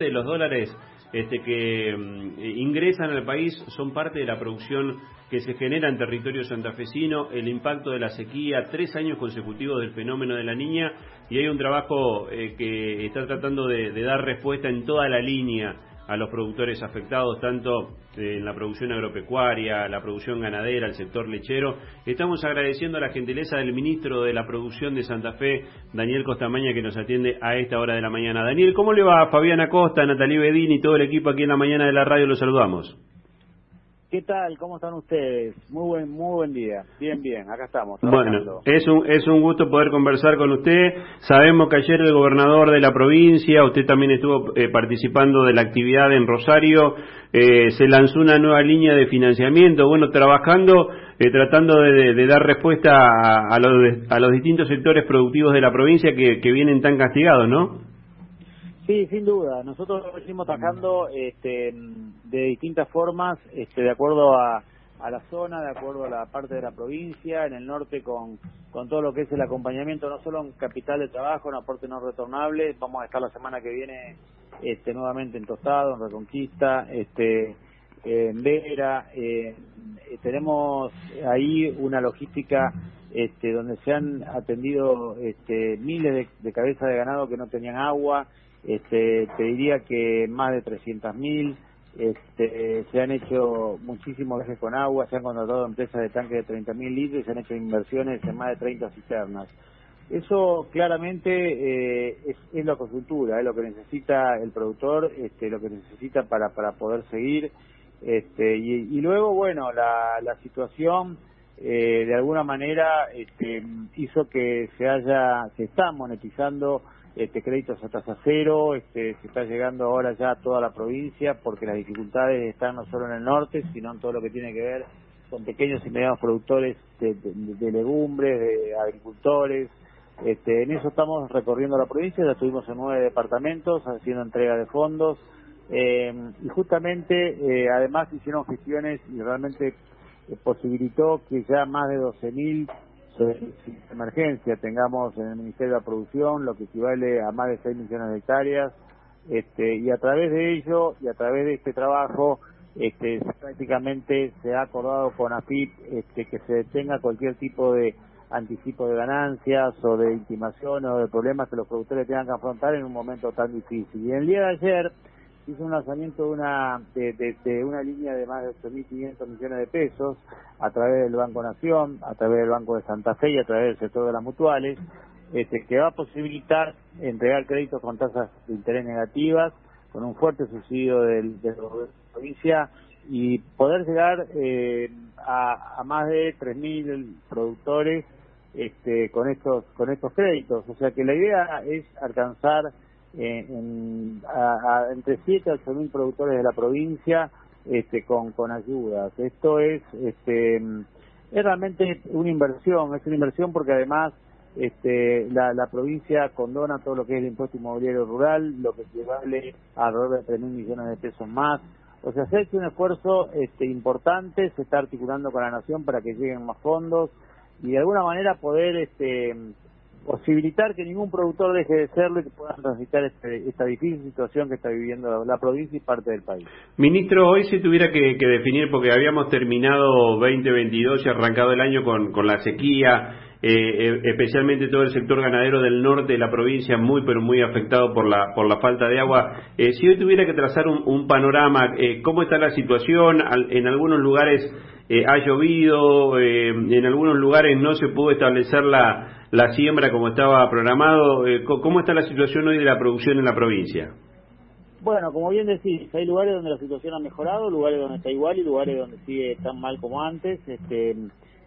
de los dólares este, que mm, ingresan al país son parte de la producción que se genera en territorio santafesino, el impacto de la sequía, tres años consecutivos del fenómeno de la niña y hay un trabajo eh, que está tratando de dar respuesta en toda la línea a los productores afectados, tanto en la producción agropecuaria, la producción ganadera, el sector lechero. Estamos agradeciendo la gentileza del ministro de la Producción de Santa Fe, Daniel Costamaña, que nos atiende a esta hora de la mañana. Daniel, ¿cómo le va? Fabiana Costa, Natalie Bedín y todo el equipo aquí en la mañana de la radio, los saludamos. ¿Qué tal? ¿Cómo están ustedes? Muy buen, muy buen día. Bien, bien, acá estamos. Bueno, es un, es un gusto poder conversar con usted. Sabemos que ayer el gobernador de la provincia, usted también estuvo eh, participando de la actividad en Rosario, eh, se lanzó una nueva línea de financiamiento, bueno, trabajando, eh, tratando de, dar respuesta a, los, a los distintos sectores productivos de la provincia que, que vienen tan castigados, ¿no? Sí, sin duda. Nosotros lo venimos trabajando este, de distintas formas, este, de acuerdo a, a la zona, de acuerdo a la parte de la provincia, en el norte con, con todo lo que es el acompañamiento, no solo en capital de trabajo, en aporte no retornable, vamos a estar la semana que viene este, nuevamente en Tostado, en Reconquista, este, en Vera, eh, tenemos ahí una logística este, donde se han atendido este, miles de, de cabezas de ganado que no tenían agua, este, te diría que más de 300.000, este, se han hecho muchísimos viajes con agua, se han contratado empresas de tanque de 30.000 litros y se han hecho inversiones en más de 30 cisternas. Eso claramente eh, es, es, la coyuntura, es lo que necesita el productor, este, lo que necesita para, para poder seguir. Este, y, luego, bueno, la, la situación eh, de alguna manera este, hizo que se haya, se está monetizando este, créditos a tasa cero, este, se está llegando ahora ya a toda la provincia porque las dificultades están no solo en el norte, sino en todo lo que tiene que ver con pequeños y medianos productores de, legumbres, de agricultores. Este, en eso estamos recorriendo la provincia, ya estuvimos en nueve departamentos haciendo entrega de fondos eh, y justamente eh, además hicieron gestiones y realmente eh, posibilitó que ya más de 12.000 emergencia tengamos en el Ministerio de la Producción lo que equivale a más de 6 millones de hectáreas este, y a través de ello y a través de este trabajo este, prácticamente se ha acordado con AFIP este, que se detenga cualquier tipo de anticipo de ganancias o de intimación o de problemas que los productores tengan que afrontar en un momento tan difícil. Y el día de ayer hizo un lanzamiento de una, de, una línea de más de 8.500 millones de pesos a través del Banco Nación, a través del Banco de Santa Fe y a través del sector de las mutuales, este, que va a posibilitar entregar créditos con tasas de interés negativas, con un fuerte subsidio del, de la provincia y poder llegar eh, a, a más de 3.000 productores este, con estos con estos créditos. O sea que la idea es alcanzar eh, a, entre 7 a 8 mil productores de la provincia este, con, con ayudas. Esto es, este, es realmente una inversión, es una inversión porque además este, la, la provincia condona todo lo que es el impuesto inmobiliario rural, lo que equivale a alrededor de 3 mil millones de pesos más. O sea, se ha hecho un esfuerzo este, importante, se está articulando con la Nación para que lleguen más fondos y de alguna manera poder este, posibilitar que ningún productor deje de serlo y que puedan transitar este, esta difícil situación que está viviendo la provincia y parte del país. Ministro, hoy si tuviera que, definir, porque habíamos terminado 2022 y arrancado el año con, la sequía, eh, eh, especialmente todo el sector ganadero del norte de la provincia muy pero muy afectado por la por la falta de agua. Eh, si hoy tuviera que trazar un, un panorama, ¿cómo está la situación? en algunos lugares ha llovido, en algunos lugares no se pudo establecer la la siembra como estaba programado. Eh, ¿Cómo está la situación hoy de la producción en la provincia? Bueno, como bien decís, hay lugares donde la situación ha mejorado, lugares donde está igual y lugares donde sigue tan mal como antes. Este,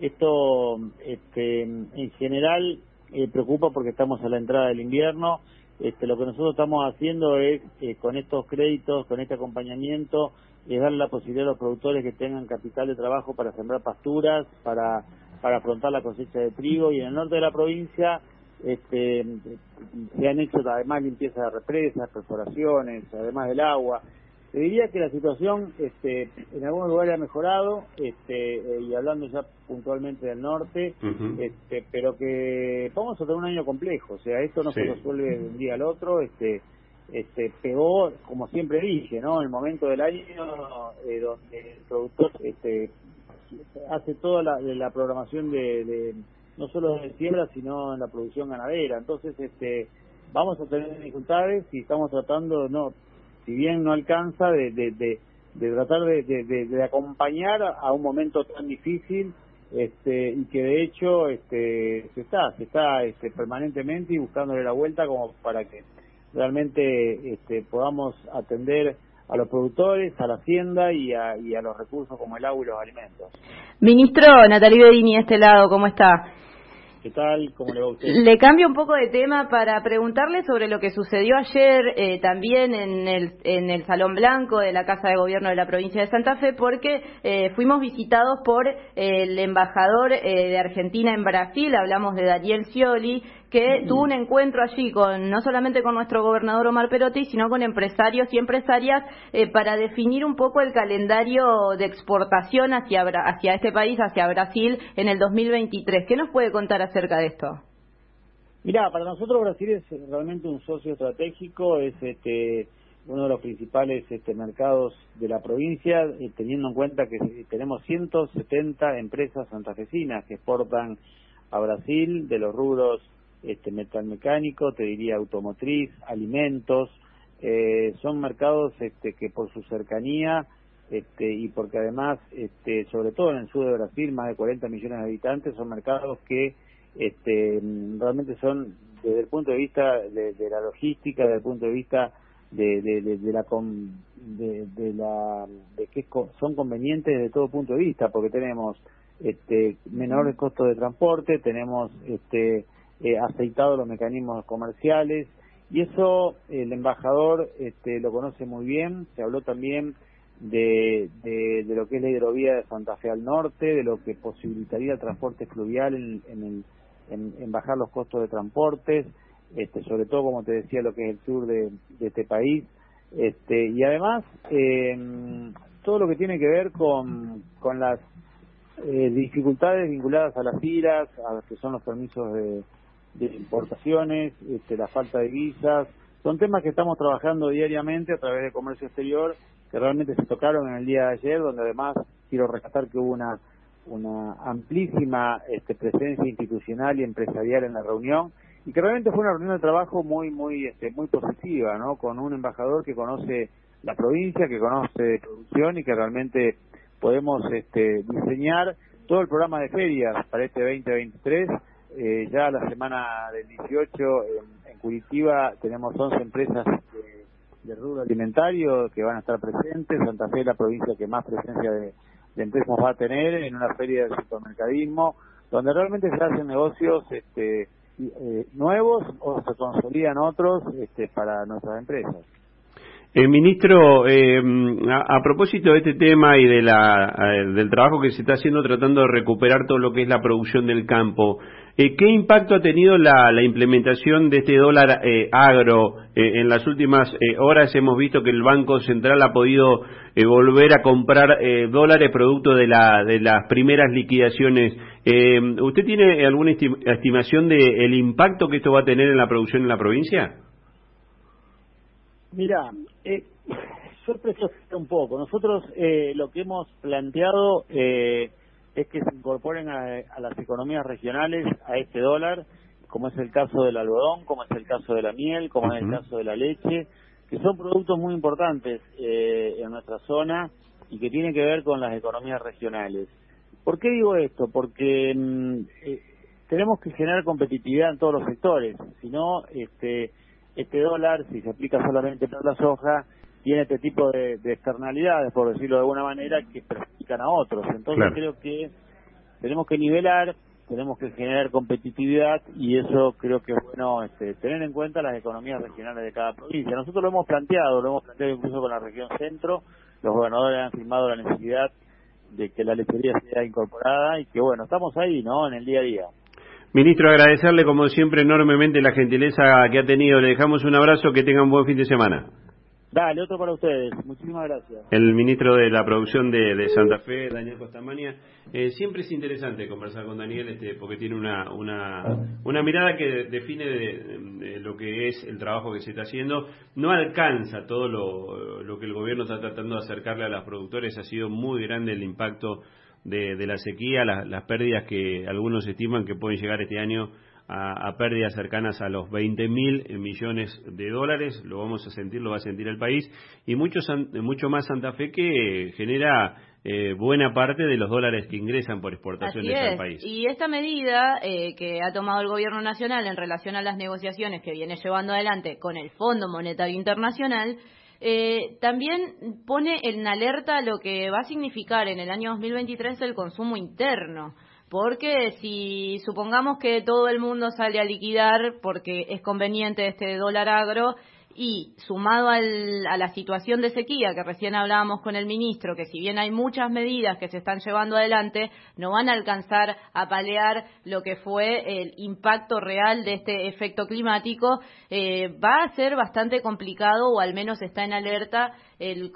esto, este, en general, eh, preocupa porque estamos a la entrada del invierno. Este, lo que nosotros estamos haciendo es, eh, con estos créditos, con este acompañamiento, es darle la posibilidad a los productores que tengan capital de trabajo para sembrar pasturas, para para afrontar la cosecha de trigo. Y en el norte de la provincia este, se han hecho además limpieza de represas, perforaciones, además del agua. Te diría que la situación este, en algunos lugares ha mejorado, este, eh, y hablando ya puntualmente del norte, este, pero que vamos a tener un año complejo, o sea, esto no se resuelve de un día al otro, este, este, pegó, como siempre dije, ¿no? El momento del año eh, donde el productor este, hace toda la, la programación de, no solo de siembra, sino en la producción ganadera. Entonces, este, vamos a tener dificultades y estamos tratando, no, si bien no alcanza, de, de, de, tratar de, de, acompañar a un momento tan difícil este, y que de hecho este, se está, se está este, permanentemente y buscándole la vuelta como para que realmente este, podamos atender a los productores, a la hacienda y a, y a los recursos como el agua y los alimentos. Ministro Natalie Bedini, este lado, ¿cómo está? ¿Qué tal? ¿Cómo le va a usted? Le cambio un poco de tema para preguntarle sobre lo que sucedió ayer eh, también en el, en el Salón Blanco de la Casa de Gobierno de la provincia de Santa Fe, porque eh, fuimos visitados por eh, el embajador de Argentina en Brasil, hablamos de Daniel Scioli, que tuvo un encuentro allí con no solamente con nuestro gobernador Omar Perotti, sino con empresarios y empresarias para definir un poco el calendario de exportación hacia, hacia este país, hacia Brasil, en el 2023. ¿Qué nos puede contar acerca de esto? Mira, para nosotros Brasil es realmente un socio estratégico, es este uno de los principales este, mercados de la provincia, eh, teniendo en cuenta que tenemos 170 empresas santafesinas que exportan a Brasil de los rubros este, metalmecánico, te diría automotriz, alimentos, eh, son mercados este, que por su cercanía este, y porque además, este, sobre todo en el sur de Brasil, más de 40 millones de habitantes, son mercados que este, realmente son desde el punto de vista de, la logística, desde el punto de vista de, de, de la de, la de que son convenientes desde todo punto de vista, porque tenemos este, menores costos de transporte, tenemos este, eh, aceitado los mecanismos comerciales y eso el embajador este, lo conoce muy bien. Se habló también de, de, lo que es la hidrovía de Santa Fe al norte, de lo que posibilitaría el transporte fluvial en, en, en, bajar los costos de transportes, este, sobre todo, como te decía, lo que es el sur de, este país. Este, y además, em, todo lo que tiene que ver con, con las eh, dificultades vinculadas a las giras, a los que son los permisos de, de importaciones, este, la falta de visas, son temas que estamos trabajando diariamente a través de comercio exterior que realmente se tocaron en el día de ayer, donde además quiero rescatar que hubo una, una amplísima este, presencia institucional y empresarial en la reunión y que realmente fue una reunión de trabajo muy muy este, muy positiva, ¿no? Con un embajador que conoce la provincia, que conoce producción y que realmente podemos este, diseñar todo el programa de ferias para este 2023 eh, ya la semana del 18 en, Curitiba tenemos 11 empresas de, rubro alimentario que van a estar presentes. Santa Fe es la provincia que más presencia de, empresas va a tener en una feria de supermercadismo, donde realmente se hacen negocios este, eh, nuevos o se consolidan otros este, para nuestras empresas. Eh, ministro, eh, a, propósito de este tema y de la, del trabajo que se está haciendo tratando de recuperar todo lo que es la producción del campo, eh, ¿Qué impacto ha tenido la, implementación de este dólar eh, agro? Eh, en las últimas horas hemos visto que el Banco Central ha podido volver a comprar dólares producto de, la, de las primeras liquidaciones. ¿Usted tiene alguna estimación del el impacto que esto va a tener en la producción en la provincia? Mira, eh, sorpresa un poco. Nosotros lo que hemos planteado es que se incorporen a, las economías regionales a este dólar, como es el caso del algodón, como es el caso de la miel, como es el caso de la leche, que son productos muy importantes eh, en nuestra zona y que tienen que ver con las economías regionales. ¿Por qué digo esto? Porque mm, eh, tenemos que generar competitividad en todos los sectores, si no, este, este dólar, si se aplica solamente para la soja, tiene este tipo de, externalidades, por decirlo de alguna manera, que perjudican a otros. Entonces creo que tenemos que nivelar, tenemos que generar competitividad y eso creo que es bueno este, tener en cuenta las economías regionales de cada provincia. Nosotros lo hemos planteado, lo hemos planteado incluso con la región centro, los gobernadores han firmado la necesidad de que la lechería sea incorporada y que bueno, estamos ahí, ¿no? En el día a día. Ministro, agradecerle como siempre enormemente la gentileza que ha tenido. Le dejamos un abrazo, que tenga un buen fin de semana. Dale, otro para ustedes. Muchísimas gracias. El ministro de la Producción de, Santa Fe, Daniel Costamania. Eh, siempre es interesante conversar con Daniel este, porque tiene una, una, una mirada que define de, lo que es el trabajo que se está haciendo. No alcanza todo lo, lo que el gobierno está tratando de acercarle a los productores. Ha sido muy grande el impacto de, de la sequía, las pérdidas que algunos estiman que pueden llegar este año a, pérdidas cercanas a los 20 mil millones de dólares, lo vamos a sentir, lo va a sentir el país, y mucho, mucho más Santa Fe que genera eh, buena parte de los dólares que ingresan por exportaciones al país. Y esta medida eh, que ha tomado el Gobierno Nacional en relación a las negociaciones que viene llevando adelante con el Fondo Monetario Internacional, eh, también pone en alerta lo que va a significar en el año 2023 el consumo interno. Porque si supongamos que todo el mundo sale a liquidar porque es conveniente este dólar agro y sumado al, a la situación de sequía que recién hablábamos con el ministro, que si bien hay muchas medidas que se están llevando adelante, no van a alcanzar a palear lo que fue el impacto real de este efecto climático, eh, va a ser bastante complicado o al menos está en alerta el